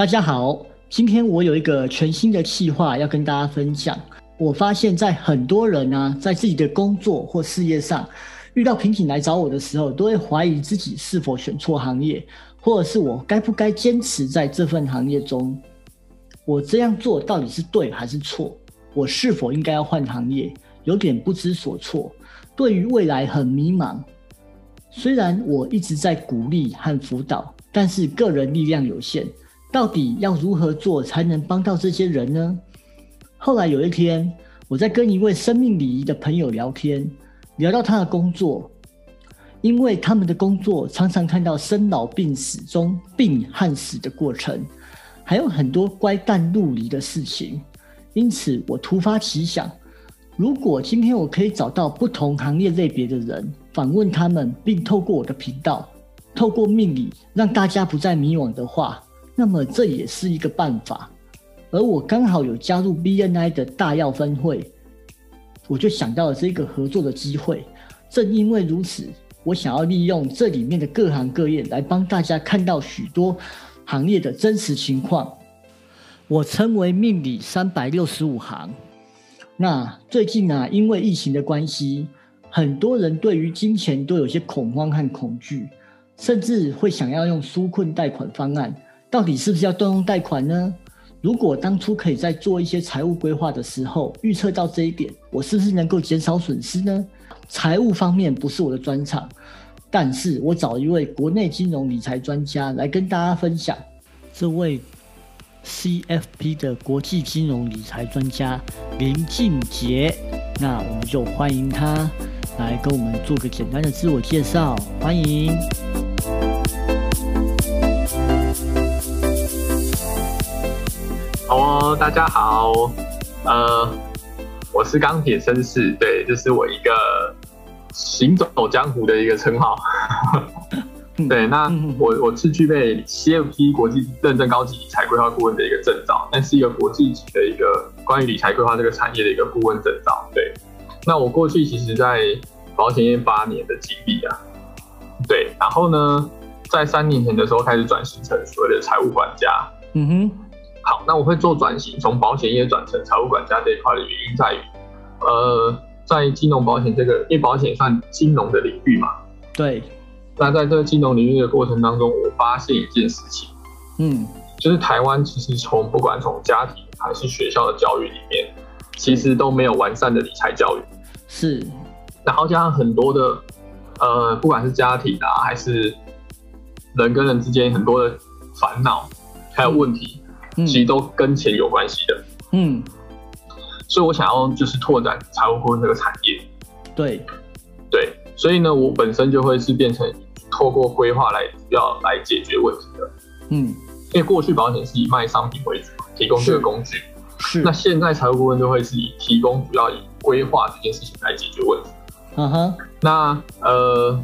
大家好，今天我有一个全新的计划要跟大家分享。我发现，在很多人啊，在自己的工作或事业上遇到瓶颈来找我的时候，都会怀疑自己是否选错行业，或者是我该不该坚持在这份行业中？我这样做到底是对还是错？我是否应该要换行业？有点不知所措，对于未来很迷茫。虽然我一直在鼓励和辅导，但是个人力量有限，到底要如何做才能帮到这些人呢？后来有一天，我在跟一位生命礼仪的朋友聊天，聊到他的工作，因为他们的工作常常看到生老病死中病和死的过程，还有很多乖诞陆离的事情，因此我突发奇想。如果今天我可以找到不同行业类别的人，访问他们，并透过我的频道，透过命理，让大家不再迷惘的话，那么这也是一个办法。而我刚好有加入 BNI 的大药分会，我就想到了这个合作的机会。正因为如此，我想要利用这里面的各行各业来帮大家看到许多行业的真实情况。我称为命理三百六十五行。那最近啊，因为疫情的关系，很多人对于金钱都有些恐慌和恐惧，甚至会想要用纾困贷款方案。到底是不是要动用贷款呢？如果当初可以在做一些财务规划的时候预测到这一点，我是不是能够减少损失呢？财务方面不是我的专长，但是我找一位国内金融理财专家来跟大家分享。这位。CFP 的国际金融理财专家林俊杰，那我们就欢迎他来跟我们做个简单的自我介绍。欢迎。哦，大家好，呃，我是钢铁绅士，对，这是我一个行走江湖的一个称号。对，那我我是具备 CFP 国际认证高级理财规划顾问的一个证照，那是一个国际级的一个关于理财规划这个产业的一个顾问证照。对，那我过去其实在保险业八年的经历啊，对，然后呢，在三年前的时候开始转型成所谓的财务管家。嗯哼，好，那我会做转型，从保险业转成财务管家这一块的原因在于，呃，在金融保险这个，因为保险算金融的领域嘛。对。那在这个金融领域的过程当中，我发现一件事情，嗯，就是台湾其实从不管从家庭还是学校的教育里面，其实都没有完善的理财教育。是，然后加上很多的，呃，不管是家庭啊，还是人跟人之间很多的烦恼还有问题，其实都跟钱有关系的。嗯，所以我想要就是拓展财务顾问这个产业。对，对，所以呢，我本身就会是变成。透过规划来要来解决问题的，嗯，因为过去保险是以卖商品为主，提供这个工具，是。那现在财务顾问就会是以提供主要以规划这件事情来解决问题。嗯哼。那呃，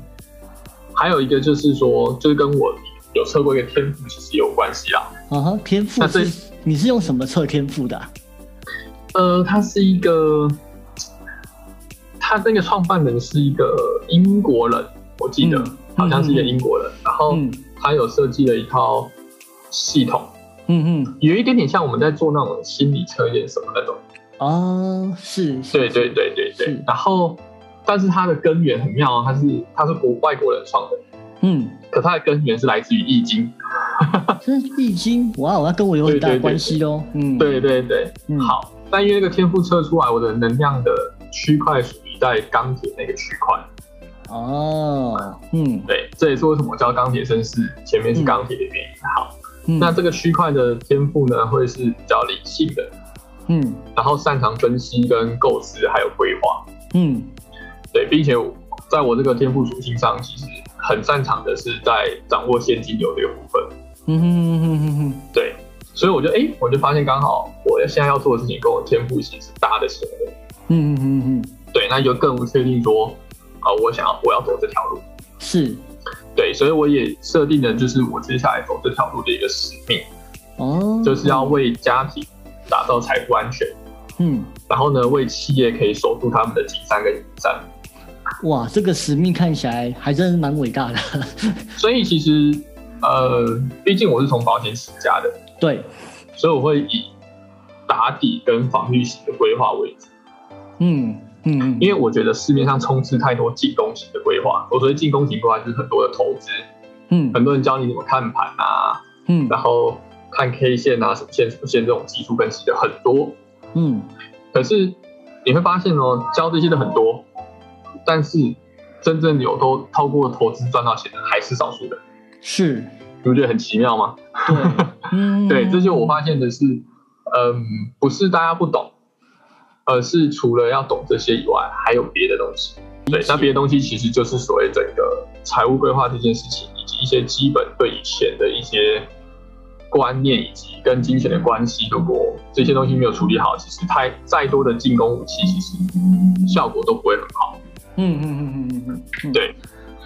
还有一个就是说，就是跟我有测过一个天赋其实有关系啦。嗯哼，天赋。那这你是用什么测天赋的？呃，他是一个，他那个创办人是一个英国人，我记得。好像是一个英国人，然后他有设计了一套系统，嗯嗯，有一点点像我们在做那种心理测验什么那种。哦，是，对对对对对。然后，但是它的根源很妙，它是它是国外国人创的，嗯，可它的根源是来自于易经。这是易经，哇，那跟我有很大关系哦。嗯，对对对，好。但因为那个天赋测出来，我的能量的区块属于在钢铁那个区块。哦，嗯，对，这也是为什么叫钢铁绅士，前面是钢铁的原因。好，那这个区块的天赋呢，会是比较理性的，嗯，然后擅长分析跟构思，还有规划，嗯，对，并且在我这个天赋属性上，其实很擅长的是在掌握现金流这个部分，嗯哼哼哼哼，对，所以我就哎，我就发现刚好我现在要做的事情跟我天赋其实搭得起来的，嗯嗯嗯嗯，对，那就更不确定说。啊，我想要我要走这条路，是，对，所以我也设定了，就是我接下来走这条路的一个使命，哦，就是要为家庭打造财富安全，嗯，然后呢，为企业可以守住他们的金山跟银山。哇，这个使命看起来还真是蛮伟大的。所以其实，呃，毕竟我是从保险起家的，对，所以我会以打底跟防御型的规划为主。嗯嗯嗯，因为我觉得市面上充斥太多进攻型的规划。我所谓进攻型规划就是很多的投资，嗯很多人教你怎么看盘啊，嗯然后看 K 线啊、什么线、什么线这种技术分析的很多。嗯可是你会发现哦，教这些的很多，但是真正有都透过投资赚到钱的还是少数的。是，你不觉得很奇妙吗？对，嗯。对，这就我发现的是，嗯，不是大家不懂，而是除了要懂这些以外，还有别的东西。对，那别的东西其实就是所谓整个财务规划这件事情，以及一些基本对以前的一些观念，以及跟金钱的关系，如果这些东西没有处理好，其实太再多的进攻武器，其实效果都不会很好。嗯嗯嗯嗯嗯嗯嗯，对，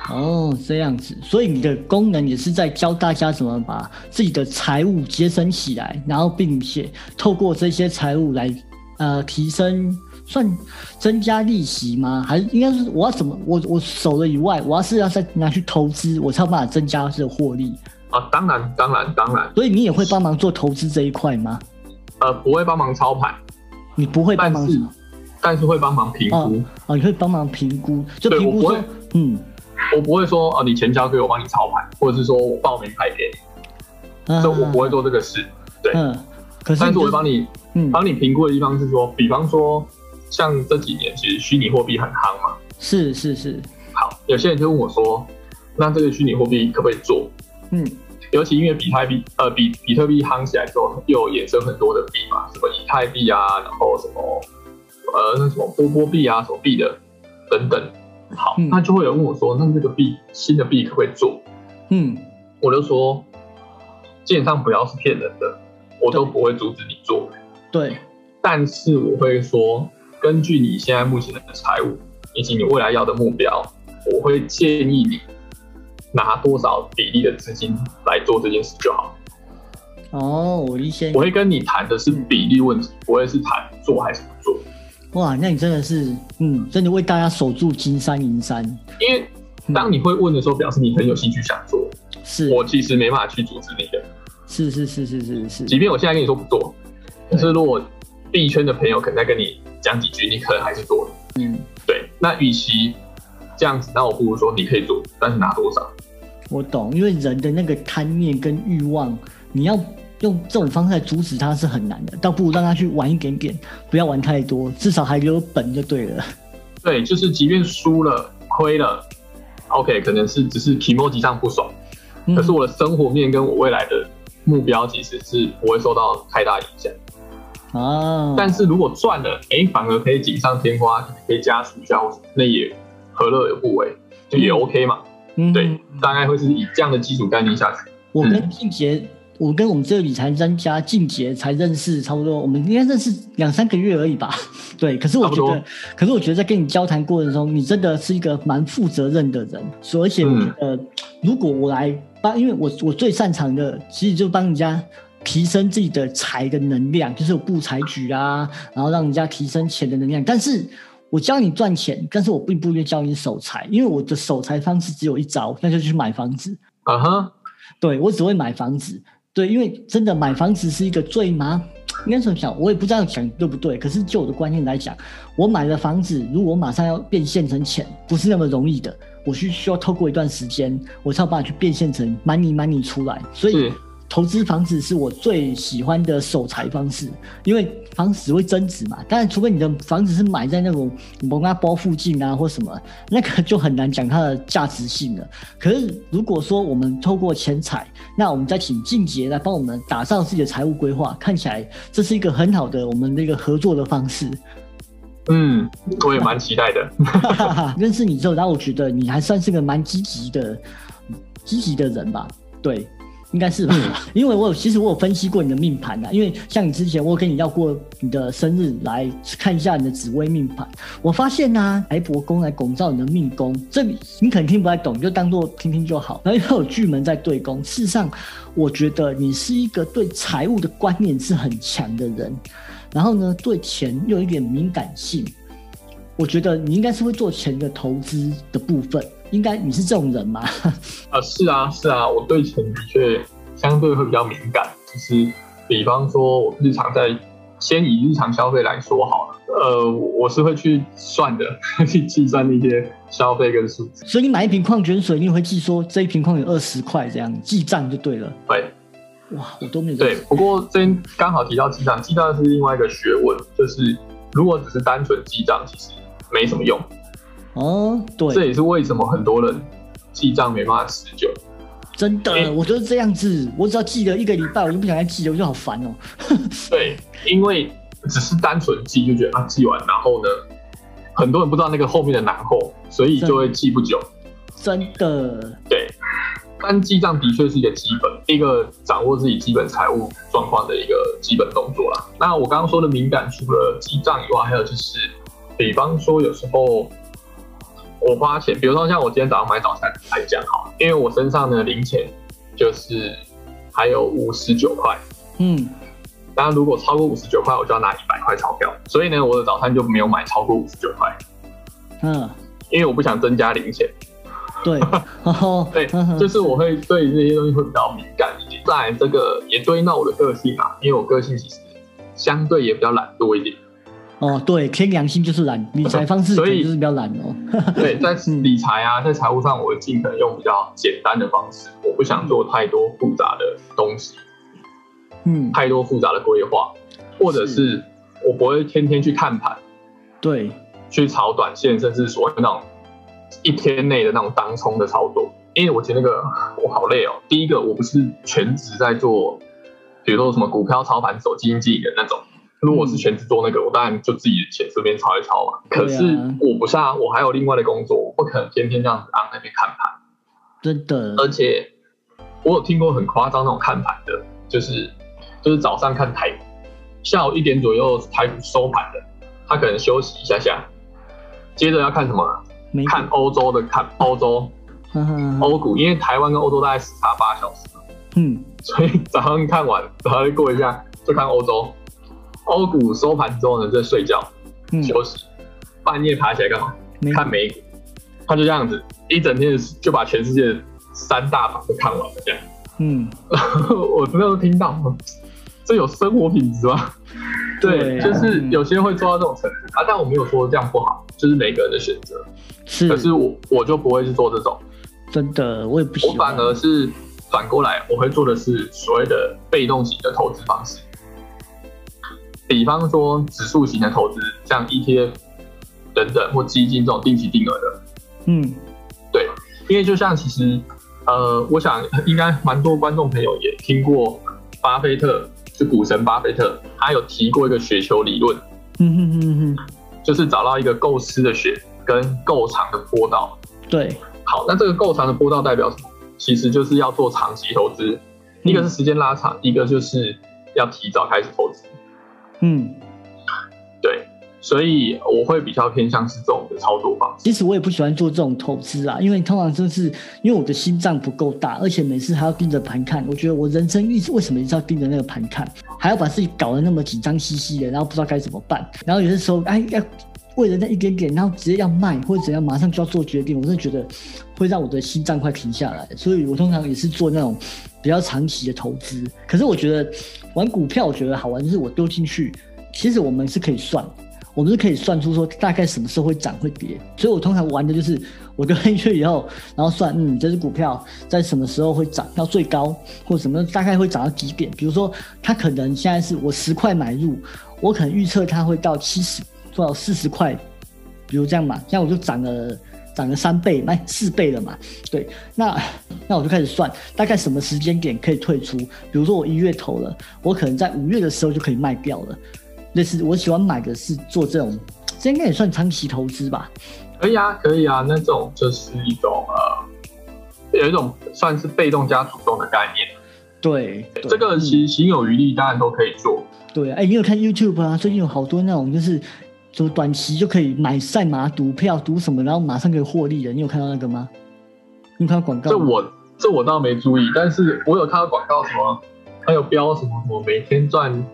哦，这样子，所以你的功能也是在教大家怎么把自己的财务节省起来，然后并且透过这些财务来呃提升，算增加利息吗？还是应该是我要怎么我我守了以外，我要是要再拿去投资，我才有办法增加这个获利。啊，当然，当然，当然，所以你也会帮忙做投资这一块吗？呃，不会帮忙操盘，你不会帮忙但是但是会帮忙评估。哦，你会帮忙评估，就对评估说嗯，我不会说啊，你钱交给我，帮你操盘，或者是说我报名牌给你，嗯这我不会做这个事。对，嗯，可是但是我帮你嗯，帮你评估的地方是说，比方说像这几年其实虚拟货币很夯嘛，是是是，好，有些人就问我说，那这个虚拟货币可不可以做？嗯尤其因为比特币，呃，比比特币夯起来之后，又衍生很多的币嘛，什么以太币啊，然后什么呃那什么波波币啊，什么币的等等。好，嗯那就会有人问我说，那这个币新的币可不可以做？嗯我就说，基本上不要是骗人的，我都不会阻止你做。对，但是我会说，根据你现在目前的财务以及你未来要的目标，我会建议你拿多少比例的资金来做这件事就好。哦，我一先我会跟你谈的是比例问题，不会是谈做还是。哇，那你真的是，嗯，真的为大家守住金山银山，因为当你会问的时候，表示你很有兴趣想做。是我其实没办法去阻止你的，是是是是是是，即便我现在跟你说不做，可是如果币圈的朋友可能在跟你讲几句，你可能还是做了。嗯，对，那与其这样子，那我不如说你可以做，但是拿多少？我懂，因为人的那个贪念跟欲望，你要用这种方式来阻止他是很难的，倒不如让他去玩一点点，不要玩太多，至少还有本就对了。对，就是即便输了、亏了，OK，可能是只是提莫级上不爽，嗯可是我的生活面跟我未来的目标其实是不会受到太大影响。啊，但是如果赚了，哎，反而可以锦上添花，可以加除一下，那也何乐而不为，就也 OK 嘛。嗯对，大概会是以这样的基础概念下去。我跟静杰，我跟我们这个理财专家静杰才认识差不多，我们应该认识两三个月而已吧。对，可是我觉得，可是我觉得在跟你交谈过程中，你真的是一个蛮负责任的人。所以而且我觉得，如果我来帮，因为我我最擅长的其实就帮人家。提升自己的财的能量，就是有布财局啊，然后让人家提升钱的能量。但是我教你赚钱，但是我并不愿意教你守财，因为我的守财方式只有一招，那就是去买房子。啊哈，对我只会买房子，对，因为真的买房子是一个最麻，应该怎么讲，我也不知道讲对不对。可是就我的观念来讲，我买了房子，如果马上要变现成钱，不是那么容易的，我需需要透过一段时间，我才有办法去变现成 money money 出来。所以投资房子是我最喜欢的守财方式，因为房子会增值嘛。当然，除非你的房子是买在那种蒙阿波附近啊，或什么，那个就很难讲它的价值性了。可是如果说我们透过钱财，那我们再请静杰来帮我们打造自己的财务规划，看起来这是一个很好的我们的一个合作的方式。嗯，我也蛮期待的。认识你之后，然后我觉得你还算是个蛮积极的、积极的人吧？对，应该是吧？因为我有其实我有分析过你的命盘的，因为像你之前我有跟你要过你的生日来看一下你的紫微命盘，我发现呢、啊，白帛宫来拱照你的命宫，这你肯定听不太懂，你就当做听听就好。然后又有巨门在对宫，事实上我觉得你是一个对财务的观念是很强的人，然后呢，对钱又有一点敏感性。我觉得你应该是会做钱的投资的部分，应该你是这种人吗？啊，是啊，是啊，我对钱的确相对会比较敏感，就是比方说我日常在先以日常消费来说好了，呃，我是会去算的，去计算那些消费跟数字。所以你买一瓶矿泉水，你也会记说这一瓶矿有二十块这样记账就对了。对，哇，我都没有对。不过这边刚好提到记账，记账是另外一个学问，就是如果只是单纯记账，其实没什么用。哦，对，这也是为什么很多人记账没办法持久。真的，我就是这样子，我只要记了一个礼拜，我就不想再记了，我就好烦哦。对，因为只是单纯记，就觉得啊，记完，然后呢，很多人不知道那个后面的难后，所以就会记不久。真的，对，但记账的确是一个基本，一个掌握自己基本财务状况的一个基本动作啦。那我刚刚说的敏感，除了记账以外，还有就是，比方说有时候。我花钱，比如说像我今天早上买早餐来讲好，因为我身上的零钱就是还有五十九块，嗯，当然如果超过五十九块，我就要拿一百块钞票，所以呢，我的早餐就没有买超过五十九块，嗯，因为我不想增加零钱，对，对，就是我会对这些东西会比较敏感一点，在这个也对应到我的个性嘛，因为我个性其实相对也比较懒惰一点。哦，对，天良心就是懒，理财方式所以就是比较懒哦。对，在理财啊，在财务上，我尽可能用比较简单的方式，我不想做太多复杂的东西，嗯，太多复杂的规划，或者是我不会天天去看盘，对，去炒短线，甚至所谓那种一天内的那种当冲的操作，因为我觉得那个 我好累哦。第一个，我不是全职在做，比如说什么股票操盘手、基金经理的那种。如果我是全职做那个，我当然就自己的钱这边抄一抄嘛。可是我不是啊，我还有另外的工作，我不可能天天这样子按那边看盘。真的。而且我有听过很夸张那种看盘的，就是就是早上看台，下午一点左右台股收盘的，他可能休息一下下，接着要看什么？看欧洲的，看欧洲 欧股，因为台湾跟欧洲大概时差八小时。嗯。所以早上看完，然后过一下就看欧洲。欧股收盘之后呢，在睡觉休息，半夜爬起来干嘛？看美股。他就这样子一整天就把全世界三大盘都看完了，这样。嗯，我真的都听到，这有生活品质吗？对，就是有些人会做到这种程度啊，但我没有说这样不好，就是每个人的选择。是，可是我我就不会去做这种。真的，我也不喜欢。我反而是反过来，我会做的是所谓的被动型的投资方式。比方说指数型的投资，像 ETF 等等或基金这种定期定额的，嗯，对，因为就像其实，呃，我想应该蛮多观众朋友也听过巴菲特，就股神巴菲特，他有提过一个雪球理论，嗯哼哼哼，就是找到一个够湿的雪跟够长的坡道，对，好，那这个够长的坡道代表什么？其实就是要做长期投资，一个是时间拉长，一个就是要提早开始投资。嗯，对，所以我会比较偏向是这种的操作方式。其实我也不喜欢做这种投资啊，因为通常就是因为我的心脏不够大，而且每次还要盯着盘看。我觉得我人生一直为什么一直要盯着那个盘看，还要把自己搞得那么紧张兮兮的，然后不知道该怎么办。然后有些时候，哎，要为了那一点点，然后直接要卖或者怎样，马上就要做决定，我真的觉得会让我的心脏快停下来。所以我通常也是做那种比较长期的投资。可是我觉得。玩股票我觉得好玩，就是我丢进去，其实我们是可以算，我们是可以算出说大概什么时候会涨会跌，所以我通常玩的就是我丢进去以后，然后算，嗯，这只股票在什么时候会涨到最高，或什么大概会涨到几点，比如说它可能现在是我十块买入，我可能预测它会到七十，做到四十块，比如这样嘛，这样我就涨了。涨了三倍，卖四倍了嘛？对，那那我就开始算，大概什么时间点可以退出？比如说我一月投了，我可能在五月的时候就可以卖掉了。类似我喜欢买的是做这种，这应该也算长期投资吧？可以啊，可以啊，那种就是一种呃，有一种算是被动加主动的概念。对，这个其实行有余力，当然都可以做。对，哎，你有看 YouTube 啊？最近有好多那种就是。就短期就可以买赛马赌票赌什么，然后马上可以获利的，你有看到那个吗？你看到广告？这我这我倒没注意，但是我有看到广告，什么还有标什么什么每天赚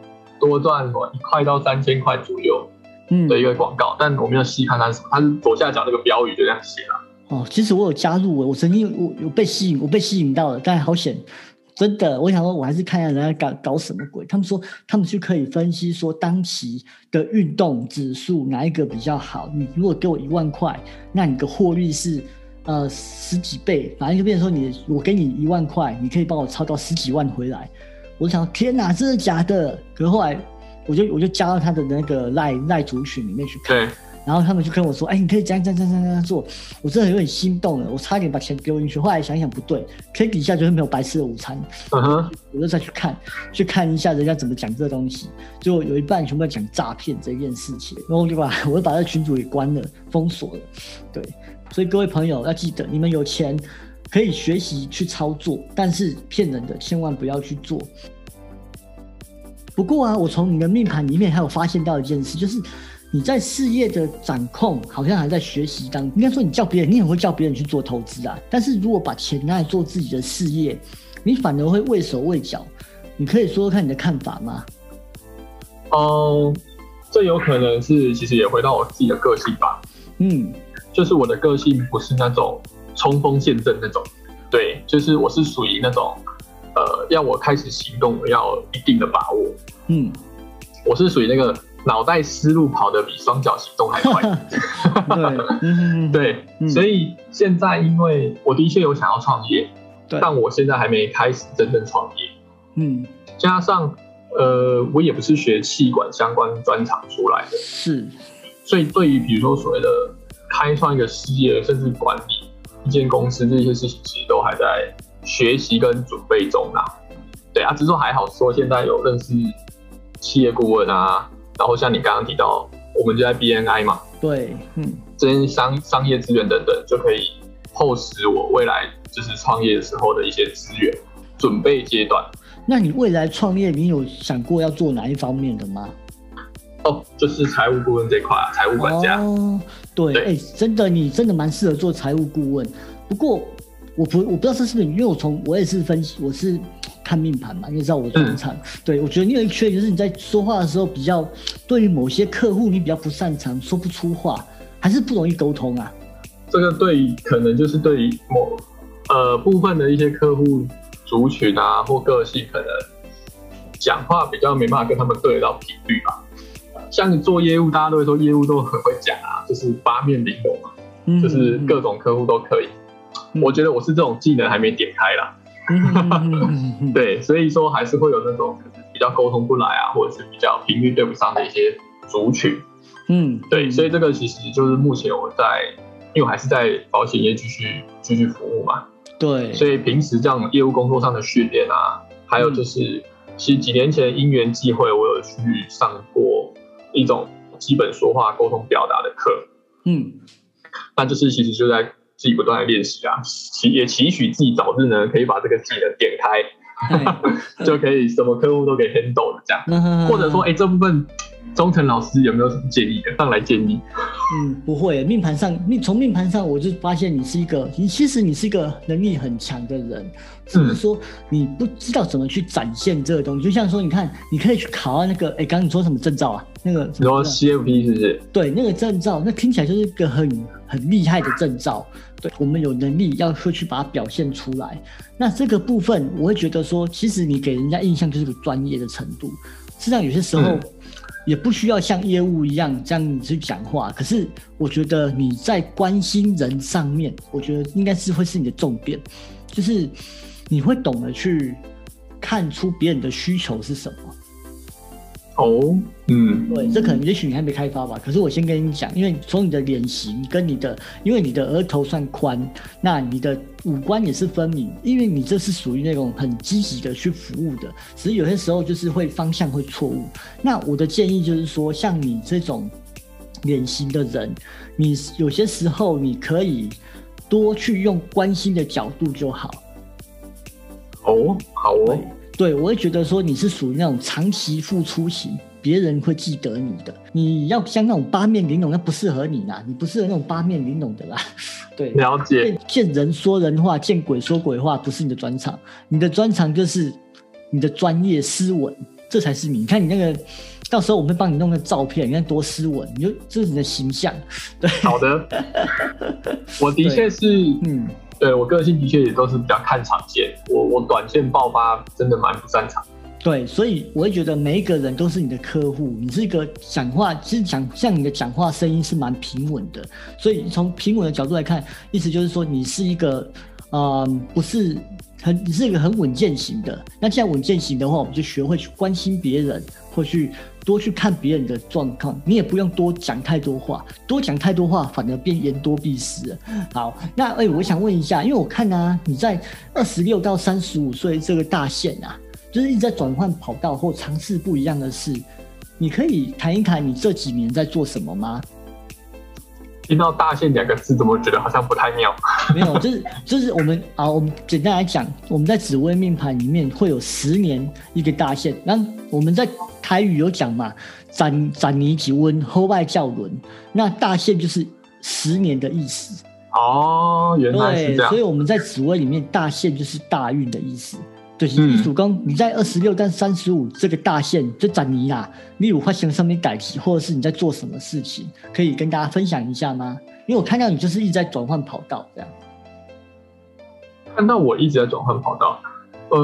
多赚什么一块到三千块左右，嗯的一个广告，但我没有细看它是什么，它是左下角那个标语就这样写了。哦，其实我有加入，我曾经我有被吸引，我被吸引到了，但好险真的，我想说，我还是看一下人家搞搞什么鬼。他们说，他们就可以分析说，当期的运动指数哪一个比较好。你如果给我一万块，那你的获利是呃十几倍，反正就变成说，你我给你一万块，你可以帮我抄到十几万回来。我想，天哪，这是假的？可是后来，我就我就加到他的那个赖赖族群里面去看。然后他们就跟我说：“哎，你可以这样这样这样这样做。”我真的有点心动了，我差点把钱丢进去。后来想想不对，可以底下就是没有白吃的午餐。嗯哼，我就再去看，去看一下人家怎么讲这个东西。就有一半全部在讲诈骗这件事情，然后我就把 我就把这群主给关了，封锁了。对，所以各位朋友要记得，你们有钱可以学习去操作，但是骗人的千万不要去做。不过啊，我从你的命盘里面还有发现到一件事，就是。你在事业的掌控，好像还在学习当。应该说，你叫别人，你很会叫别人去做投资啊。但是如果把钱拿来做自己的事业，你反而会畏手畏脚。你可以说说看你的看法吗？嗯，这有可能是，其实也回到我自己的个性吧。嗯，就是我的个性不是那种冲锋陷阵那种，对，就是我是属于那种，呃，要我开始行动，我要一定的把握。嗯，我是属于那个。脑袋思路跑得比双脚行动还快，对，对，所以现在因为我的确有想要创业，但我现在还没开始真正创业，嗯，加上呃，我也不是学气管相关专长出来的，是，所以对于比如说所谓的开创一个事业，甚至管理一间公司这些事情，其实都还在学习跟准备中啊。对啊，只是说还好说现在有认识企业顾问啊。然后像你刚刚提到，我们就在 BNI 嘛，对，嗯，这些商商业资源等等，就可以厚实我未来就是创业的时候的一些资源准备阶段。那你未来创业，你有想过要做哪一方面的吗？哦，就是财务顾问这块，财务管家。哦，对，哎，真的，你真的蛮适合做财务顾问。不过，我不，我不知道这是不是，因为我从我也是分析，我是。看命盘嘛，你知道我专长。对我觉得你有一缺点，就是你在说话的时候比较，对于某些客户你比较不擅长，说不出话，还是不容易沟通啊。这个对于可能就是对于某呃部分的一些客户族群啊或个性，可能讲话比较没办法跟他们对得到频率吧。像你做业务，大家都会说业务都很会讲啊，就是八面玲珑嘛，就是各种客户都可以。我觉得我是这种技能还没点开啦。对，所以说还是会有那种比较沟通不来啊，或者是比较频率对不上的一些族群。嗯，对，所以这个其实就是目前我在，因为我还是在保险业继续继续服务嘛。对，所以平时这样业务工作上的训练啊，还有就是，其实几年前因缘际会，我有去上过一种基本说话沟通表达的课。嗯，那就是其实就在。自己不断的练习啊，期也期许自己早日呢可以把这个技能点开，就可以什么客户都给 handle 这样，或者说，哎，这部分中层老师有没有什么建议的？上来建议。嗯，不会，命盘上，命从命盘上我就发现你是一个，你其实你是一个能力很强的人，只是说你不知道怎么去展现这个东西。就像说，你看，你可以去考那个，哎，刚刚你说什么证照啊？那个你说 CFP 是不是？对，那个证照，那听起来就是一个很很厉害的证照。对，我们有能力要会去把它表现出来。那这个部分，我会觉得说，其实你给人家印象就是个专业的程度。实际上，有些时候。也不需要像业务一样这样去讲话，可是我觉得你在关心人上面，我觉得应该是会是你的重点，就是你会懂得去看出别人的需求是什么。哦，嗯，对，这可能也许你还没开发吧。可是我先跟你讲，因为从你的脸型跟你的，因为你的额头算宽，那你的五官也是分明，因为你这是属于那种很积极的去服务的，只是有些时候就是会方向会错误。那我的建议就是说，像你这种脸型的人，你有些时候你可以多去用关心的角度就好。哦，好哦。对，我会觉得说你是属于那种长期付出型，别人会记得你的。你要像那种八面玲珑，那不适合你啦，你不适合那种八面玲珑的啦。对，了解。见人说人话，见鬼说鬼话，不是你的专长。你的专长就是你的专业斯文，这才是你。你看你那个，到时候我们会帮你弄个照片，你看多斯文，你就这是你的形象。对，好的。我的确是，嗯，对我个性的确也都是比较看长线，我我短线爆发真的蛮不擅长。对，所以我会觉得每一个人都是你的客户。你是一个讲话，其实讲像你的讲话声音是蛮平稳的，所以从平稳的角度来看，意思就是说你是一个，嗯，不是很，你是一个很稳健型的。那既然稳健型的话，我们就学会去关心别人，或去多去看别人的状况。你也不用多讲太多话，多讲太多话反而变言多必失。好，那哎，我想问一下，因为我看啊，你在二十六到三十五岁这个大限啊。就是一直在转换跑道或尝试不一样的事，你可以谈一谈你这几年在做什么吗？听到“大限”两个字，怎么觉得好像不太妙？没有，就是就是我们啊，我们简单来讲，我们在紫微命盘里面会有十年一个大限。那我们在台语有讲嘛，“斩斩尼几温，后外教轮”，那大限就是十年的意思。哦，原来是这样。所以我们在紫微里面，大限就是大运的意思。对，你主攻你在二十六到三十五这个大线这展尼啦，你有发现上面改题，或者是你在做什么事情，可以跟大家分享一下吗？因为我看到你就是一直在转换跑道这样。看到我一直在转换跑道，呃，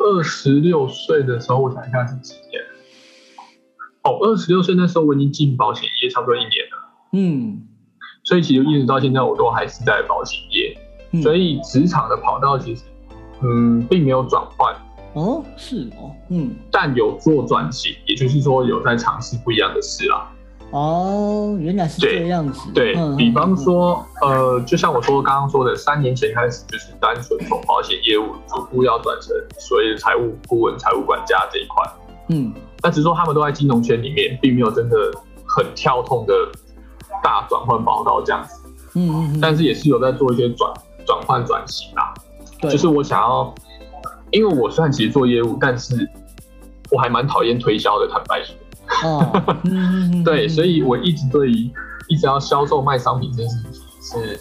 二十六岁的时候，我想一下是几年？哦，二十六岁那时候我已经进保险业差不多一年了。嗯，所以其实一直到现在我都还是在保险业，所以职场的跑道其实。嗯，并没有转换哦，是哦，嗯，但有做转型，也就是说有在尝试不一样的事啦。哦，原来是这样子。对比方说，呃，就像我说刚刚说的，三年前开始就是单纯从保险业务逐步要转成所谓的财务顾问、财务管家这一块。嗯，但只是说他们都在金融圈里面，并没有真的很跳痛的大转换跑道这样子。嗯嗯嗯。但是也是有在做一些转转换转型啊。就是我想要，因为我虽然其实做业务，但是我还蛮讨厌推销的，坦白说。哦，对，所以我一直对于一直要销售卖商品这件事情是，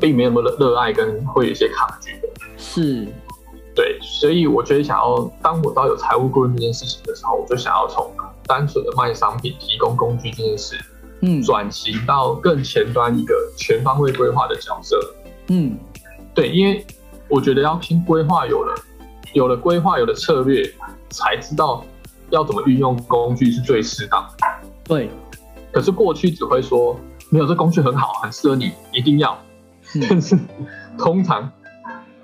并没有那么热爱，跟会有一些抗拒的。是，对，所以我觉得想要当我到有财务顾问这件事情的时候，我就想要从单纯的卖商品、提供工具这件事，嗯，转型到更前端一个全方位规划的角色。嗯。对，因为我觉得要先规划有了，有了规划，有了策略，才知道要怎么运用工具是最适当的。对，可是过去只会说没有这工具很好，很适合你，一定要。但是通常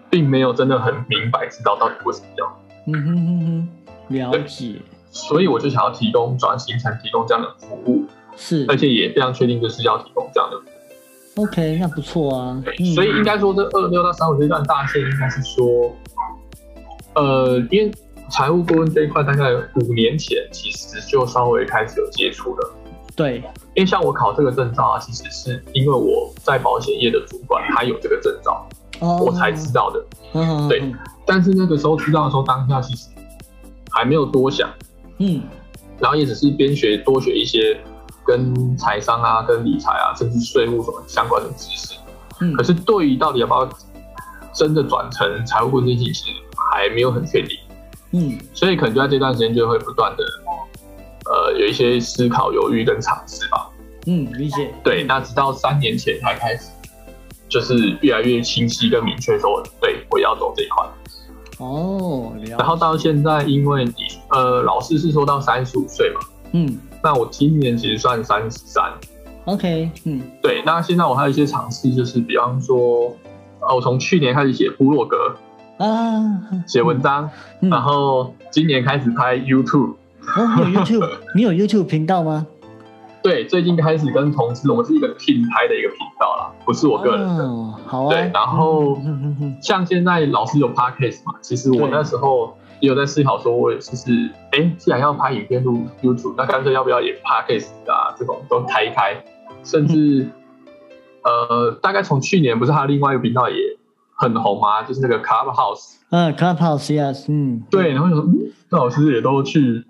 并没有真的很明白知道到底为什么要。嗯哼哼哼，了解。所以我就想要提供转型才提供这样的服务，是，而且也非常确定就是要提供这样的。OK，那不错啊。所以应该说，这二六到三五这段大线，应该是说，呃，因为财务顾问这一块，大概五年前其实就稍微开始有接触了。对，因为像我考这个证照啊，其实是因为我在保险业的主管他有这个证照，我才知道的。嗯，对。但是那个时候知道的时候，当下其实还没有多想。嗯，然后也只是边学多学一些。跟财商啊，跟理财啊，甚至税务什么相关的知识，嗯，可是对于到底要不要真的转成财务顾问这件事情，还没有很确定，嗯，所以可能就在这段时间就会不断的，呃，有一些思考、犹豫跟尝试吧，嗯，理解，对，那直到三年前才开始，就是越来越清晰跟明确说，对我要走这一块，哦，然后到现在，因为你呃，老师是说到三十五岁嘛，嗯。那我今年其实算三十三，OK，嗯，对。那现在我还有一些尝试，就是比方说，呃，我从去年开始写部落格啊，写文章，然后今年开始拍 YouTube。哦，你有 YouTube？你有 YouTube 频道吗？对，最近开始跟同事，我们是一个拼拍的一个频道啦，不是我个人的。好啊。对，然后像现在老师有 Podcast 嘛，其实我那时候。也有在思考说，我就是，哎，既然要拍影片录 YouTube，那干脆要不要也 Podcast 啊？这种都开一开，甚至，呃，大概从去年不是他另外一个频道也很红吗？就是那个 Clubhouse，嗯，Clubhouse，yes，嗯，对，然后说，嗯，老师也都去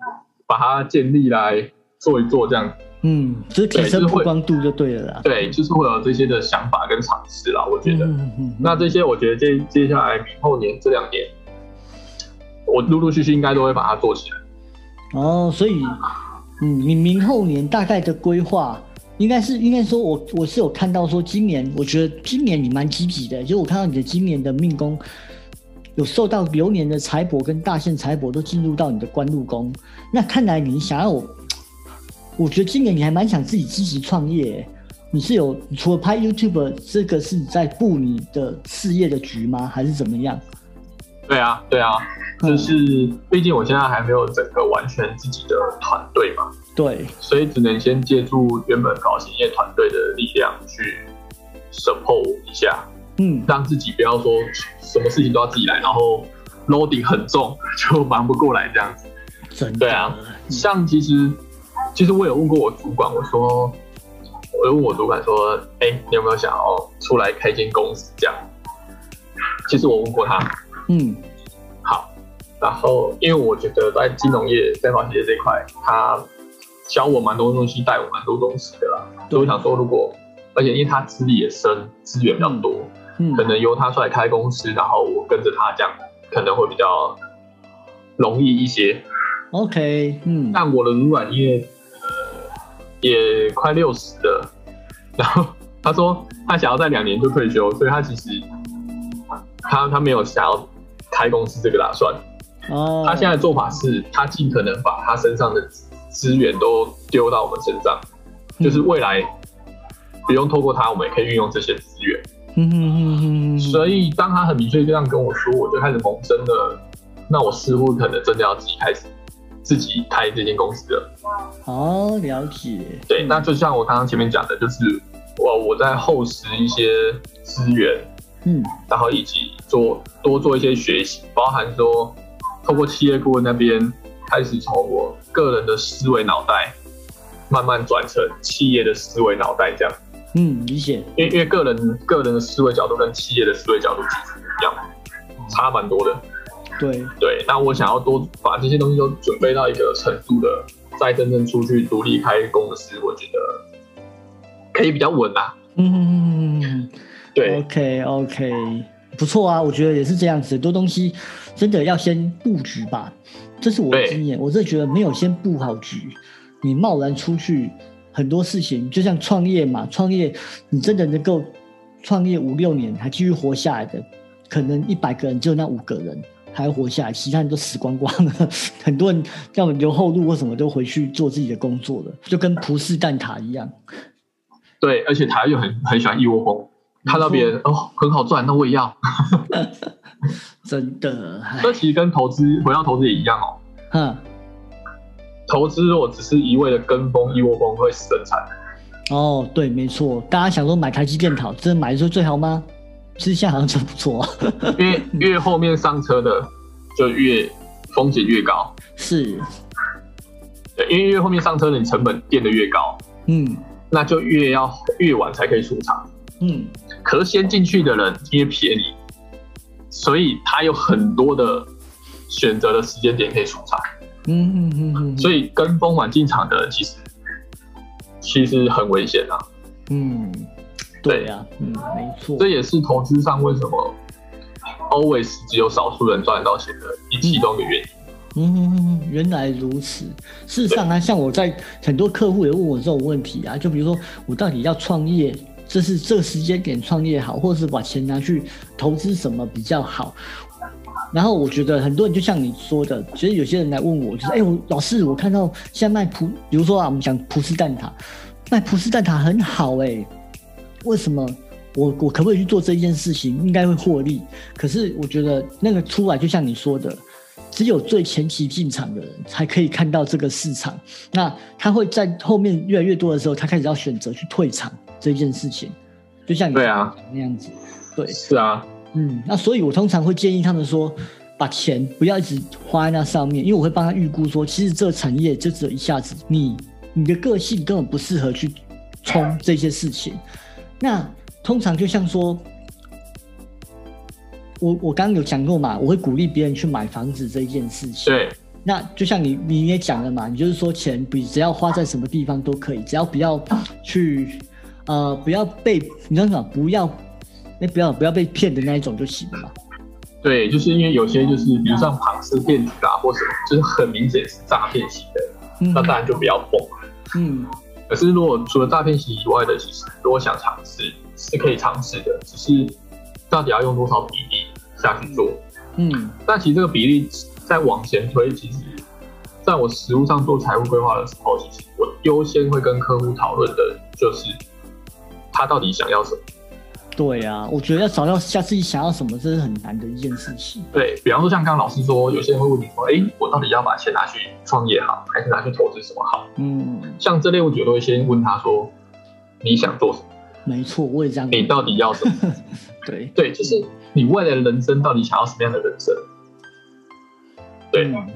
把它建立来做一做这样，嗯，就是提升曝光度就对了啦。对，就是会有这些的想法跟尝试啦，我觉得。那这些我觉得接接下来明后年这两年。我陆陆续续应该都会把它做起来。哦，所以，嗯，你明后年大概的规划应该是应该说我我是有看到说今年，我觉得今年你蛮积极的，就我看到你的今年的命宫有受到流年的财帛跟大限财帛都进入到你的官禄宫，那看来你想要，我觉得今年你还蛮想自己积极创业。你是有除了拍 YouTube 这个是在布你的事业的局吗？还是怎么样？对啊，对啊，就是毕竟我现在还没有整个完全自己的团队嘛，对，所以只能先借助原本搞兴业团队的力量去 support 一下，嗯，让自己不要说什么事情都要自己来，然后 loading 很重就忙不过来这样子。真的，对啊，像其实其实我有问过我主管，我说。我就问我主管说：“哎，你有没有想要出来开间公司？”这样，其实我问过他，嗯，好。然后，因为我觉得在金融业、在保险业这一块，他教我蛮多东西，带我蛮多东西的啦。所以我想说，如果而且因为他资历也深，资源比较多，嗯，可能由他出来开公司，然后我跟着他这样，可能会比较容易一些。OK，嗯。但我的主管因为。也快六十了，然后他说他想要在两年就退休，所以他其实他他没有想要开公司这个打算。哦，他现在的做法是他尽可能把他身上的资源都丢到我们身上，就是未来不用透过他，我们也可以运用这些资源。嗯嗯嗯嗯。所以当他很明确这样跟我说，我就开始萌生了，那我似乎可能真的要自己开始。自己开这间公司了，哦，了解。对，那就像我刚刚前面讲的，就是我我在厚实一些资源，嗯，然后以及做多做一些学习，包含说透过企业顾问那边开始从我个人的思维脑袋慢慢转成企业的思维脑袋这样。嗯，理解。因为因为个人个人的思维角度跟企业的思维角度其实不一样，差蛮多的。对对，那我想要多把这些东西都准备到一个程度的，再真正出去独立开公司，我觉得可以比较稳啊。嗯，对，OK OK，不错啊，我觉得也是这样子，很多东西真的要先布局吧，这是我的经验。我真的觉得没有先布好局，你贸然出去，很多事情就像创业嘛，创业你真的能够创业五六年还继续活下来的，可能一百个人只有那五个人。还活下来，其他人都死光光了。很多人要么留后路或什么，都回去做自己的工作了，就跟葡式蛋挞一样。对，而且他又很很喜欢一窝蜂，看到别人哦很好赚，那我也要。真的，这其实跟投资回到投资也一样哦。嗯，投资如果只是一味的跟风一窝蜂，会死很惨。哦，对，没错。大家想说买台积电好，真的买的时候最好吗？其实现在好像真不错，因为 越后面上车的就越风险越高。是，对，因为越后面上车的，你成本垫的越高，嗯，那就越要越晚才可以出场，嗯。可是先进去的人因为便宜，所以他有很多的选择的时间点可以出场，嗯嗯嗯嗯。所以跟风晚进场的人其实其实很危险啊，嗯。对呀，嗯，没错，这也是投资上为什么 always 只有少数人赚得到钱的一其中一个原因。嗯，原来如此。事实上啊，像我在很多客户也问我这种问题啊，就比如说我到底要创业，这是这个时间点创业好，或者是把钱拿去投资什么比较好？然后我觉得很多人就像你说的，其实有些人来问我，就是哎，我老师，我看到现在卖葡，比如说啊，我们讲葡式蛋挞，卖葡式蛋挞很好哎。为什么我我可不可以去做这件事情？应该会获利。可是我觉得那个出来，就像你说的，只有最前期进场的人才可以看到这个市场。那他会在后面越来越多的时候，他开始要选择去退场这件事情。就像你对啊那样子，对，是啊，嗯。那所以我通常会建议他们说，把钱不要一直花在那上面，因为我会帮他预估说，其实这个产业就只有一下子，你你的个性根本不适合去冲这些事情。那通常就像说，我我刚刚有讲过嘛，我会鼓励别人去买房子这一件事情。对。那就像你你也讲了嘛，你就是说钱比只要花在什么地方都可以，只要不要去呃不要被你知道什么不要那不要不要被骗的那一种就行了嘛。对，就是因为有些就是比如像庞氏骗局啊或什么，就是很明显是诈骗型的，那当然就不要碰。嗯。可是如果除了诈骗型以外的，其实如果想尝试是可以尝试的，只是到底要用多少比例下去做？嗯，但其实这个比例再往前推，其实在我实务上做财务规划的时候，其实我优先会跟客户讨论的就是他到底想要什么。对啊，我觉得要找到下自己想要什么，这是很难的一件事情。对比方说，像刚刚老师说，有些人会问你说：“哎，我到底要把钱拿去创业好，还是拿去投资什么好？”嗯，像这类问题，我都会先问他说：“你想做什么？没错，我也这样。你到底要什么？” 对对，就是你未来的人生到底想要什么样的人生？对，嗯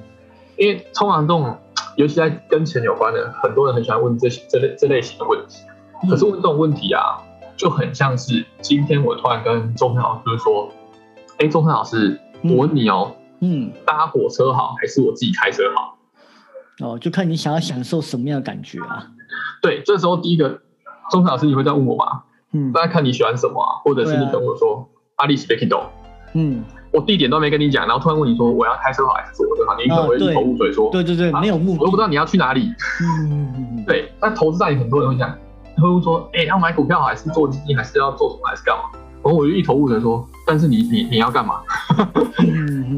因为通常这种，尤其在跟钱有关的，很多人很喜欢问这些这类这类型的问题。可是问这种问题啊，就很像是今天我突然跟钟诚老师说：“哎，钟诚老师，我问你哦，嗯，搭火车好还是我自己开车好哦，就看你想要享受什么样的感觉啊。？”对，这时候第一个，钟诚老师你会这样问我吗？嗯大家看你喜欢什么啊，或者是你跟我说：“阿里是 b e k i d o 嗯，我地点都没跟你讲，然后突然问你说我要开车好还是坐火车好，你可能会一头雾水说：“对对对，啊没有目的。我都不知道你要去哪里。”嗯对，那投资上也很多人会讲，会问说，哎、要买股票还是做基金，还是要做什么，还是干嘛？然后我就一头雾水说，但是你你你要干嘛？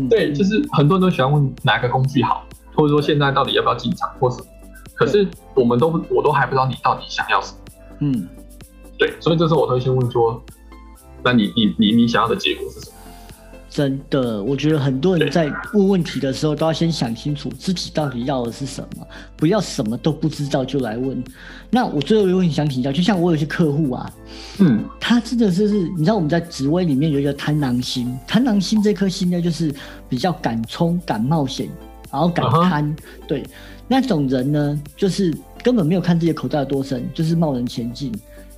对，就是很多人都喜欢问哪个工具好，或者说现在到底要不要进场或什么。可是我们都我都还不知道你到底想要什么。嗯，对，所以这时候我都会先问说，那你你你你想要的结果是什么？真的，我觉得很多人在问问题的时候都要先想清楚自己到底要的是什么，不要什么都不知道就来问。那我最后一个问题想请教，就像我有些客户啊，嗯，他真的是是，你知道我们在紫薇里面有一个贪狼星，贪狼星这颗星呢，就是比较敢冲、敢冒险，然后敢贪。对，那种人呢，就是根本没有看自己的口袋有多深，就是贸然前进。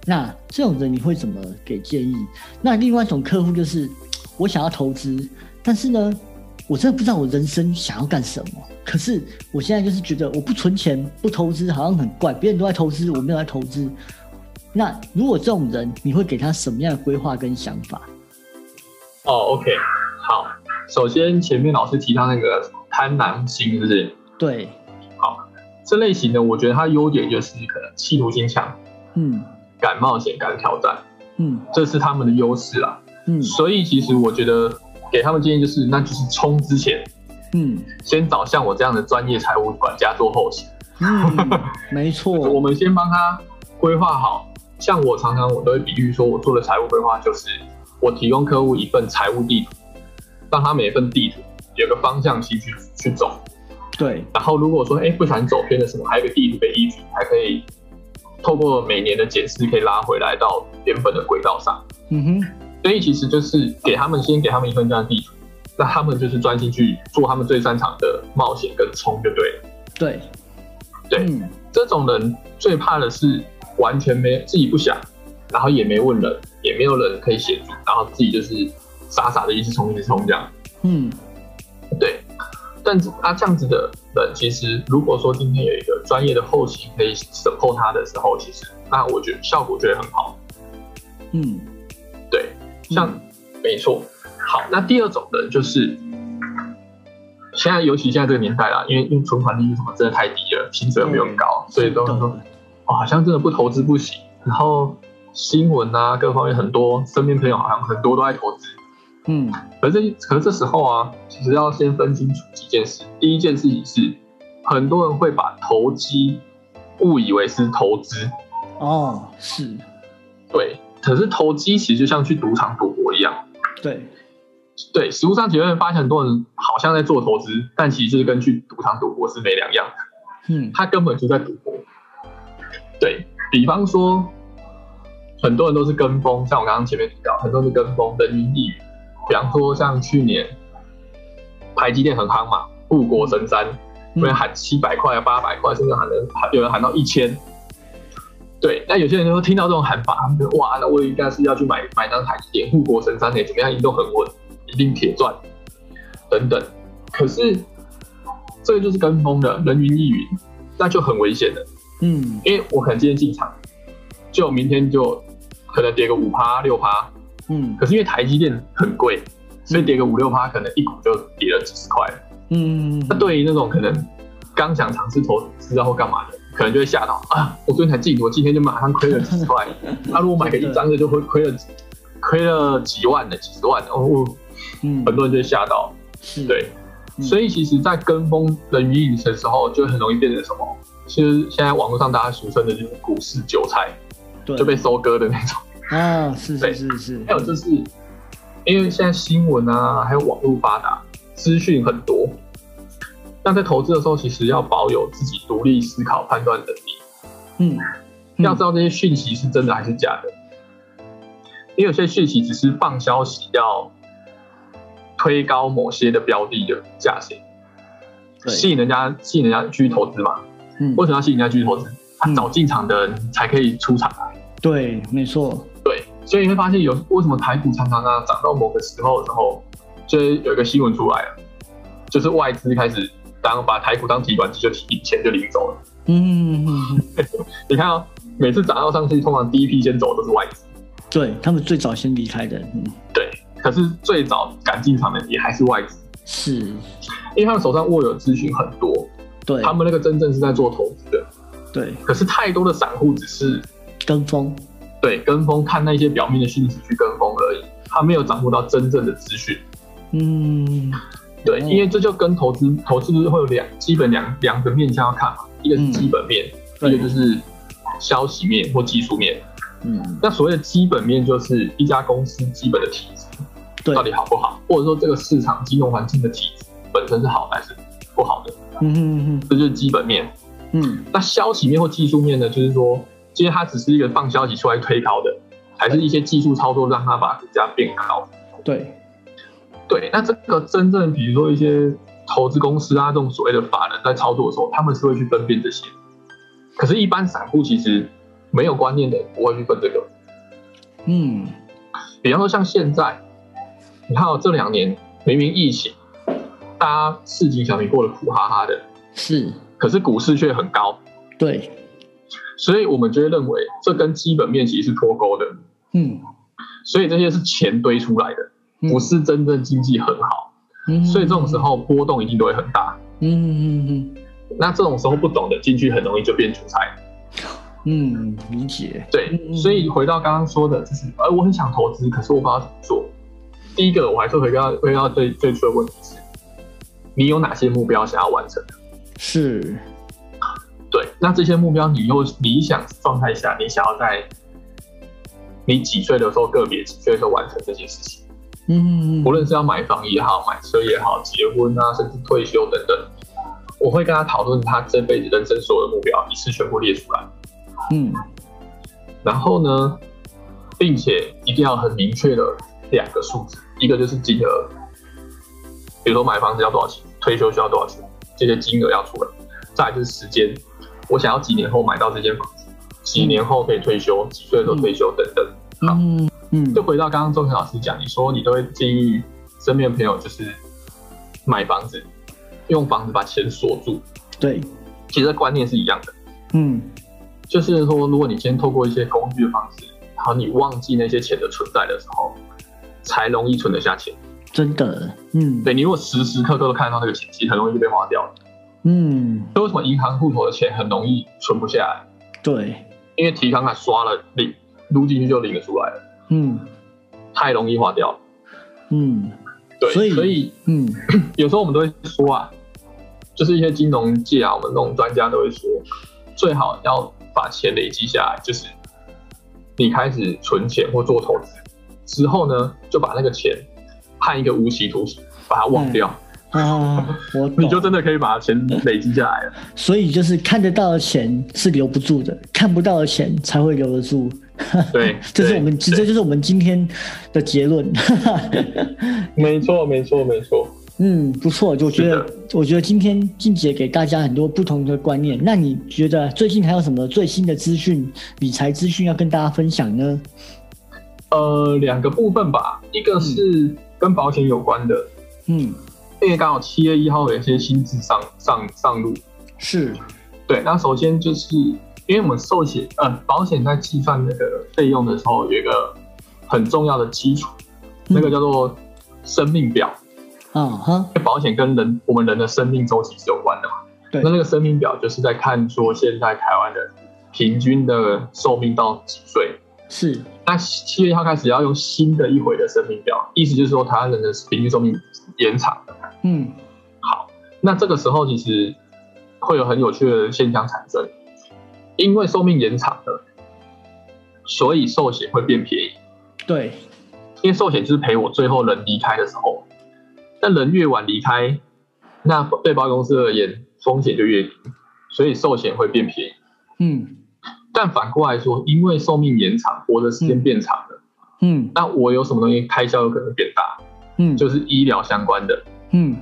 那这种人你会怎么给建议？那另外一种客户就是，我想要投资，但是呢，我真的不知道我人生想要干什么。可是我现在就是觉得我不存钱、不投资好像很怪，别人都在投资，我没有在投资。那如果这种人，你会给他什么样的规划跟想法？哦，OK，好，首先前面老师提到那个贪婪心，是不是？对，好这类型的，我觉得它优点就是可能企图心强，嗯敢冒险，敢挑战，嗯这是他们的优势啦。嗯所以其实我觉得给他们建议就是，那就是冲之前嗯先找像我这样的专业财务管家做后勤，嗯，没错，我们先帮他规划好。像我常常我都会比喻说，我做的财务规划就是我提供客户一份财务地图，让他每份地图有个方向性去去走。对，然后如果说哎不小心走偏了什么，还有一个地图可以依据，还可以透过每年的检视可以拉回来到原本的轨道上。嗯哼，所以其实就是给他们先给他们一份这样的地图，那他们就是专心去做他们最擅长的冒险跟冲就对了。对，对嗯这种人最怕的是完全没自己不想，然后也没问人，也没有人可以协助，然后自己就是傻傻的一直冲一直冲这样。嗯对，但是啊这样子的人，其实如果说今天有一个专业的后勤可以 support 他的时候，其实那我觉得效果就会很好。嗯对，像、没错。好，那第二种的就是现在，尤其现在这个年代啦，因为因为存款利率什么真的太低了，薪水又没有很高，所以都说哦，好像真的不投资不行。然后新闻啊，各方面很多，身边朋友好像很多都在投资。嗯可是可是这时候啊，其实要先分清楚几件事。第一件事情是，很多人会把投机误以为是投资，哦是，对。可是投机其实就像去赌场赌博一样。对，对，实物上其实会发现很多人好像在做投资，但其实就是跟去赌场赌博是没两样的，嗯他根本就在赌博。对比方说，很多人都是跟风，像我刚刚前面提到，很多人是跟风人云亦云。比方说，像去年台积电很夯嘛，护国神山，嗯有人喊七百块啊、八百块，甚至喊人喊有人喊到一千。对，那有些人就会听到这种喊法，他们就哇，那我应该是要去买买张台积电护国神山呢，怎么样，一定都很稳，一定铁赚，等等。可是这个就是跟风的，人云亦云，那就很危险的。嗯因为我可能今天进场，就明天就可能跌个五趴六趴，嗯可是因为台积电很贵，所以跌个五六趴，可能一股就跌了几十块。嗯那对于那种可能刚想尝试投资啊或干嘛的，可能就会吓到啊！我昨天才进，我今天就马上亏了几十块。他如果买个一张的，就会亏了亏了几万的、几十万的哦。嗯，很多人就会吓到。是，对。所以其实，在跟风人云亦云的时候，就很容易变成什么？其实现在网络上大家俗称的就是股市韭菜，就被收割的那种。啊，是是是是。还有就是，因为现在新闻啊，还有网络发达，资讯很多。但在投资的时候，其实要保有自己独立思考、判断能力。嗯，要知道这些讯息是真的还是假的。因为有些讯息只是放消息，要推高某些的标的的价钱，吸引人家吸引人家去投资嘛。嗯，为什么要吸引人家去投资？他早进场的人才可以出场啊。对，没错。对，所以你会发现有为什么台股常常啊涨到某个时候的时候，就有一个新闻出来了，就是外资开始。当把台股当提款机，就提钱就领走了。嗯，你看哦，每次涨到上去，通常第一批先走的是外资，对他们最早先离开的。嗯，对。可是最早赶进场的也还是外资，是，因为他们手上握有资讯很多。对，他们那个真正是在做投资的。对。可是太多的散户只是跟风，对，跟风看那些表面的讯息去跟风而已，他没有掌握到真正的资讯。嗯。对，因为这就跟投资投资会有两基本两两个面向要看嘛，一个是基本面，一个就是消息面或技术面。嗯，那所谓的基本面就是一家公司基本的体质到底好不好，或者说这个市场金融环境的体质本身是好还是不好的。嗯嗯嗯，这就是基本面。嗯，那消息面或技术面呢，就是说，其实它只是一个放消息出来推高的，还是一些技术操作让它把股价变高。对。对，那这个真正比如说一些投资公司啊，这种所谓的法人在操作的时候，他们是会去分辨这些。可是，一般散户其实没有观念的，不会去分这个。嗯，比方说像现在，你看哦这两年明明疫情，大家市井小民过得苦哈哈的，是，可是股市却很高。对，所以我们就会认为这跟基本面其实是脱钩的。嗯，所以这些是钱堆出来的。不是真正经济很好，所以这种时候波动一定都会很大。嗯嗯嗯。那这种时候不懂的进去，很容易就变韭菜。嗯，理解。对，所以回到刚刚说的，就是，哎，我很想投资，可是我不知道怎么做。第一个，我还是回到回到最最初的问题是：你有哪些目标想要完成的？是。对，那这些目标，你又理想状态下，你想要在你几岁的时候，个别几岁的时候完成这些事情？嗯，无论是要买房也好，买车也好，结婚啊，甚至退休等等，我会跟他讨论他这辈子人生所有的目标，一次全部列出来。嗯，然后呢，并且一定要很明确的两个数字，一个就是金额，比如说买房子要多少钱，退休需要多少钱，这些金额要出来。再来就是时间，我想要几年后买到这间房子，几年后可以退休，几岁的时候退休等等。好。嗯，就回到刚刚周晨老师讲，你说你都会建议身边的朋友就是买房子，用房子把钱锁住。对，其实观念是一样的。嗯，就是说，如果你先透过一些工具的方式，然后你忘记那些钱的存在的时候，才容易存得下钱。真的，嗯，对你如果时时刻刻都看到那个钱，其实很容易就被花掉了。嗯，所以为什么银行户头的钱很容易存不下来？对，因为提款卡刷了领，撸进去就领得出来了。嗯，太容易花掉了。嗯，对，所以所以嗯，有时候我们都会说啊，就是一些金融界啊，我们那种专家都会说，最好要把钱累积下来，就是你开始存钱或做投资之后呢，就把那个钱判一个无期徒刑，把它忘掉。啊，我 你就真的可以把钱累积下来了。所以就是看得到的钱是留不住的，看不到的钱才会留得住。对，这是我们，这就是我们今天的结论。没错，没错，没错。嗯，不错，我觉得，我觉得今天静姐给大家很多不同的观念。那你觉得最近还有什么最新的资讯、理财资讯要跟大家分享呢？呃，两个部分吧，一个是跟保险有关的，嗯。因为刚好七月一号有一些新制上上上路，是，对。那首先就是因为我们寿险呃保险在计算那个费用的时候，有一个很重要的基础，那个叫做生命表。嗯哼，保险跟人我们人的生命周期是有关的嘛。对那那个生命表就是在看说现在台湾的平均的寿命到几岁。是，那七月一号开始要用新的一回的生命表，意思就是说台湾人的平均寿命延长了。嗯，那这个时候其实会有很有趣的现象产生，因为寿命延长了，所以寿险会变便宜。对，因为寿险就是陪我最后人离开的时候，但人越晚离开，那对保险公司而言风险就越低，所以寿险会变便宜。嗯。但反过来说，因为寿命延长，活的时间变长了，嗯。那我有什么东西开销有可能变大，嗯，就是医疗相关的，嗯，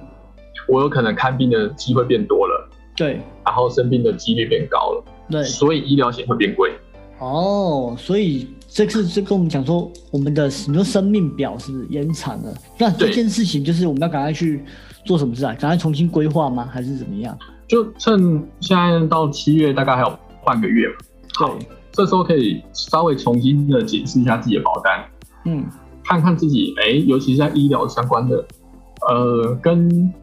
我有可能看病的机会变多了，对。然后生病的几率变高了，对，所以医疗险会变贵。哦，所以这次就跟我们讲说，我们的你说生命表是是延长了？那这件事情就是我们要赶快去做什么事啊？赶快重新规划吗？还是怎么样？就趁现在到七月大概还有半个月嘛，好对，这时候可以稍微重新的检视一下自己的保单，嗯看看自己，哎，尤其是在医疗相关的，呃，跟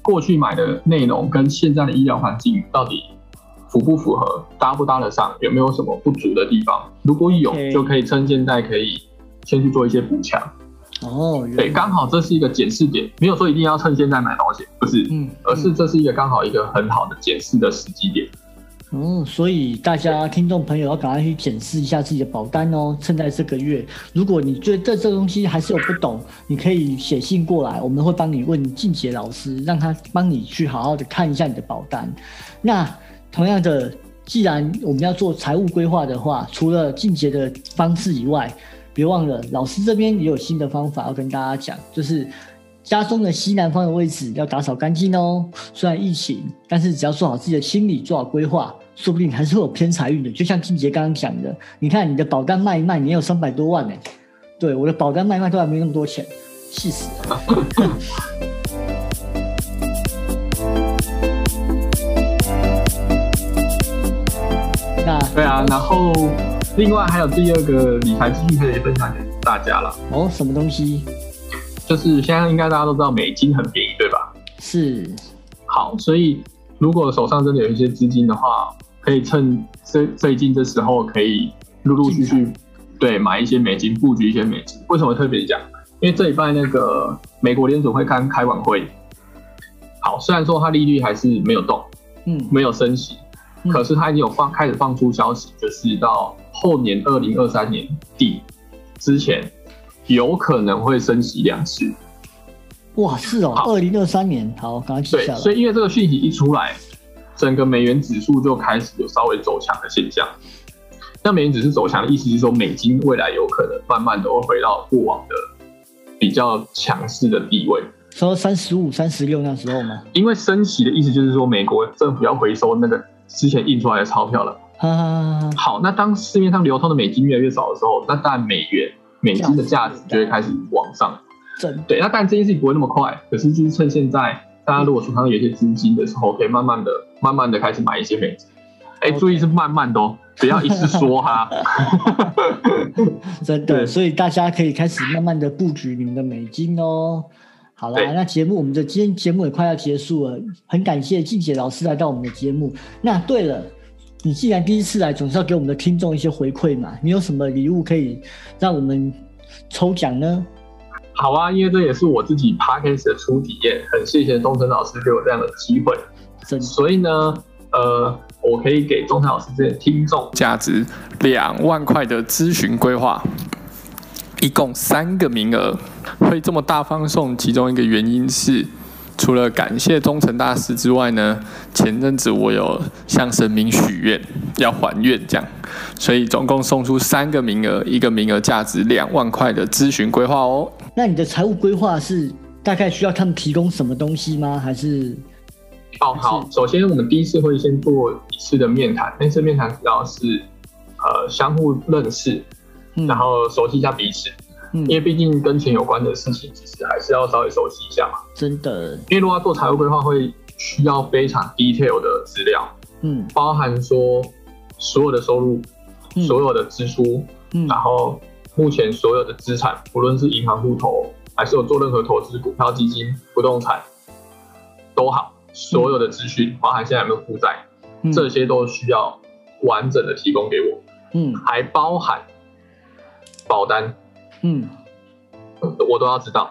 过去买的内容跟现在的医疗环境到底符不符合，搭不搭得上，有没有什么不足的地方？如果有就可以趁现在可以先去做一些补强。哦，对，刚好这是一个检视点，没有说一定要趁现在买保险，不是，嗯，而是这是一个刚好一个很好的检视的时机点。哦，所以大家听众朋友要赶快去检视一下自己的保单哦，趁在这个月。如果你觉得这东西还是有不懂，你可以写信过来，我们会帮你问静杰老师，让他帮你去好好的看一下你的保单。那同样的，既然我们要做财务规划的话，除了进杰的方式以外，别忘了老师这边也有新的方法要跟大家讲，就是家中的西南方的位置要打扫干净哦。虽然疫情，但是只要做好自己的清理，做好规划，说不定还是会有偏财运的。就像静杰刚刚讲的，你看你的保单卖一卖，你也有三百多万呢、对，我的保单卖一卖都还没那么多钱，气死了。对啊，然后另外还有第二个理财资讯可以分享给大家了，哦，什么东西就是现在应该大家都知道美金很便宜，对吧？是好，所以如果手上真的有一些资金的话，可以趁最最近这时候可以陆陆续续对买一些美金，布局一些美金。为什么特别讲？因为这礼拜那个美国联储会刚开完会，好，虽然说它利率还是没有动，嗯没有升息，嗯可是他已经有放开始放出消息，就是到后年二零二三年底之前，有可能会升息两次。哇是哦，好二零二三年好，赶快记对下，来。所以因为这个讯息一出来，整个美元指数就开始有稍微走强的现象。那美元指数走强的意思是说，美金未来有可能慢慢的会回到过往的比较强势的地位。说三十五、三十六那时候吗？因为升息的意思就是说，美国政府要回收那个之前印出来的钞票了。好，那当市面上流通的美金越来越少的时候，那当然美元、美金的价值就会开始往上。真对，那当然这件事情不会那么快，可是就是趁现在大家如果手上有一些资金的时候，可以慢慢的、慢慢的开始买一些美金。哎注意是慢慢的哦，不要一次说哈。真的，所以大家可以开始慢慢的布局你们的美金哦。好啦，那节目我们的今天节目也快要结束了，很感谢静姐老师来到我们的节目。那对了，你既然第一次来，总是要给我们的听众一些回馈嘛。你有什么礼物可以让我们抽奖呢？好啊，因为这也是我自己 podcast 的初体验，很谢谢钟诚老师给我这样的机会。所以呢，呃，我可以给钟诚老师这些听众价值两万块的咨询规划，一共三个名额。会这么大方送，其中一个原因是，除了感谢忠诚大师之外呢，前阵子我有向神明许愿要还愿，这样，所以总共送出三个名额，一个名额价值两万块的咨询规划哦。那你的财务规划是大概需要他们提供什么东西吗？还是哦，好，首先我们第一次会先做一次的面谈，那次面谈主要是呃相互认识，嗯然后熟悉一下彼此，嗯。因为毕竟跟钱有关的事情，其实还是要稍微熟悉一下嘛。真的。因为如果要做财务规划，会需要非常 detail 的资料，嗯。包含说所有的收入、嗯。所有的支出，嗯。然后目前所有的资产，不论是银行户头，还是有做任何投资、股票、基金、不动产，都好，所有的资讯，包含现在有没有负债，这些都需要完整的提供给我。嗯，还包含保单。嗯，我都要知道。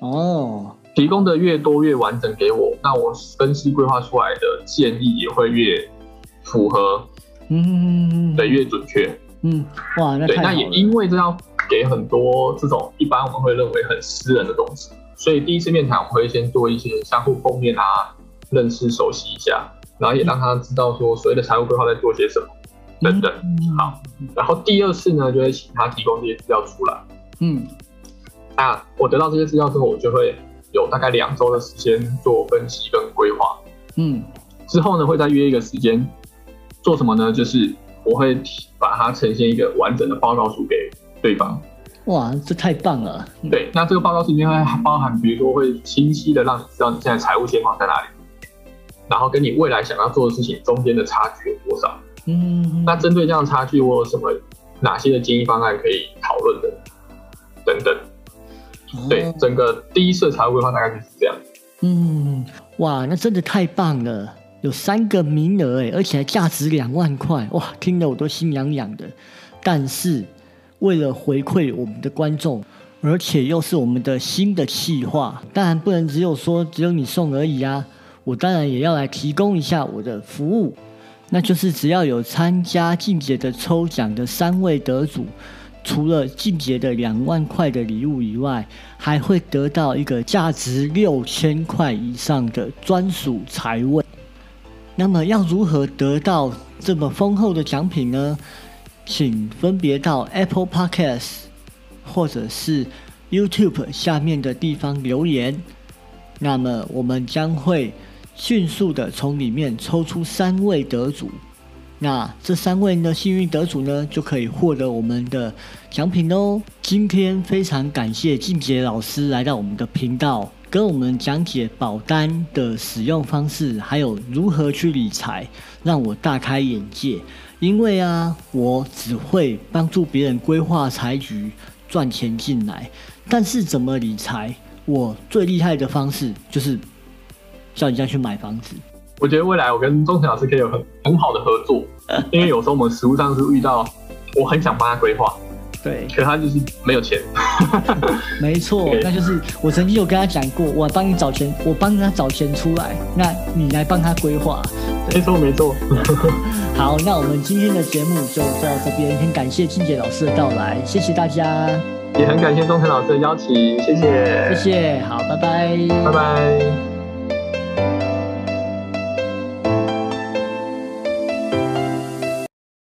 哦，提供的越多越完整给我，那我分析规划出来的建议也会越符合。嗯，对，越准确。嗯，哇，那对，那也因为这要给很多这种一般我们会认为很私人的东西，所以第一次面谈我会先做一些相互碰面啊，认识熟悉一下，然后也让他知道说所谓的财务规划在做些什么等等。好，然后第二次呢，就会请他提供这些资料出来。嗯，那我得到这些资料之后，我就会有大概两周的时间做分析跟规划。嗯，之后呢，会再约一个时间做什么呢？就是我会把它呈现一个完整的报告书给对方。哇，这太棒了！对，那这个报告书里面会包含，比如说会清晰的让你知道你现在财务现况在哪里，然后跟你未来想要做的事情中间的差距有多少。嗯，那针对这样的差距，我有什么哪些的经营方案可以讨论的？等等。对，整个第一次财务规划大概就是这样。嗯，哇，那真的太棒了！有三个名额哎，而且还价值两万块，哇，听得我都心痒痒的。但是为了回馈我们的观众，而且又是我们的新的企划，当然不能只有说只有你送而已啊！我当然也要来提供一下我的服务，那就是只要有参加静姐的抽奖的三位得主，除了静姐的两万块的礼物以外，还会得到一个价值六千块以上的专属财位。那么要如何得到这么丰厚的奖品呢？请分别到 Apple Podcast 或者是 YouTube 下面的地方留言。那么我们将会迅速的从里面抽出三位得主。那这三位呢幸运得主呢就可以获得我们的奖品哦。今天非常感谢静杰老师来到我们的频道。跟我们讲解保单的使用方式，还有如何去理财，让我大开眼界。因为啊，我只会帮助别人规划财局，赚钱进来。但是怎么理财，我最厉害的方式就是叫人家去买房子。我觉得未来我跟钟诚老师可以有很很好的合作，因为有时候我们实务上是遇到，我很想帮他规划。对，可他就是没有钱。没错，那就是我曾经有跟他讲过，我帮你找钱，我帮他找钱出来，那你来帮他规划。没错，没错。好，那我们今天的节目就到这边，很感谢静姐老师的到来，谢谢大家，也很感谢钟诚老师的邀请，谢谢，谢谢，好，拜拜，拜拜。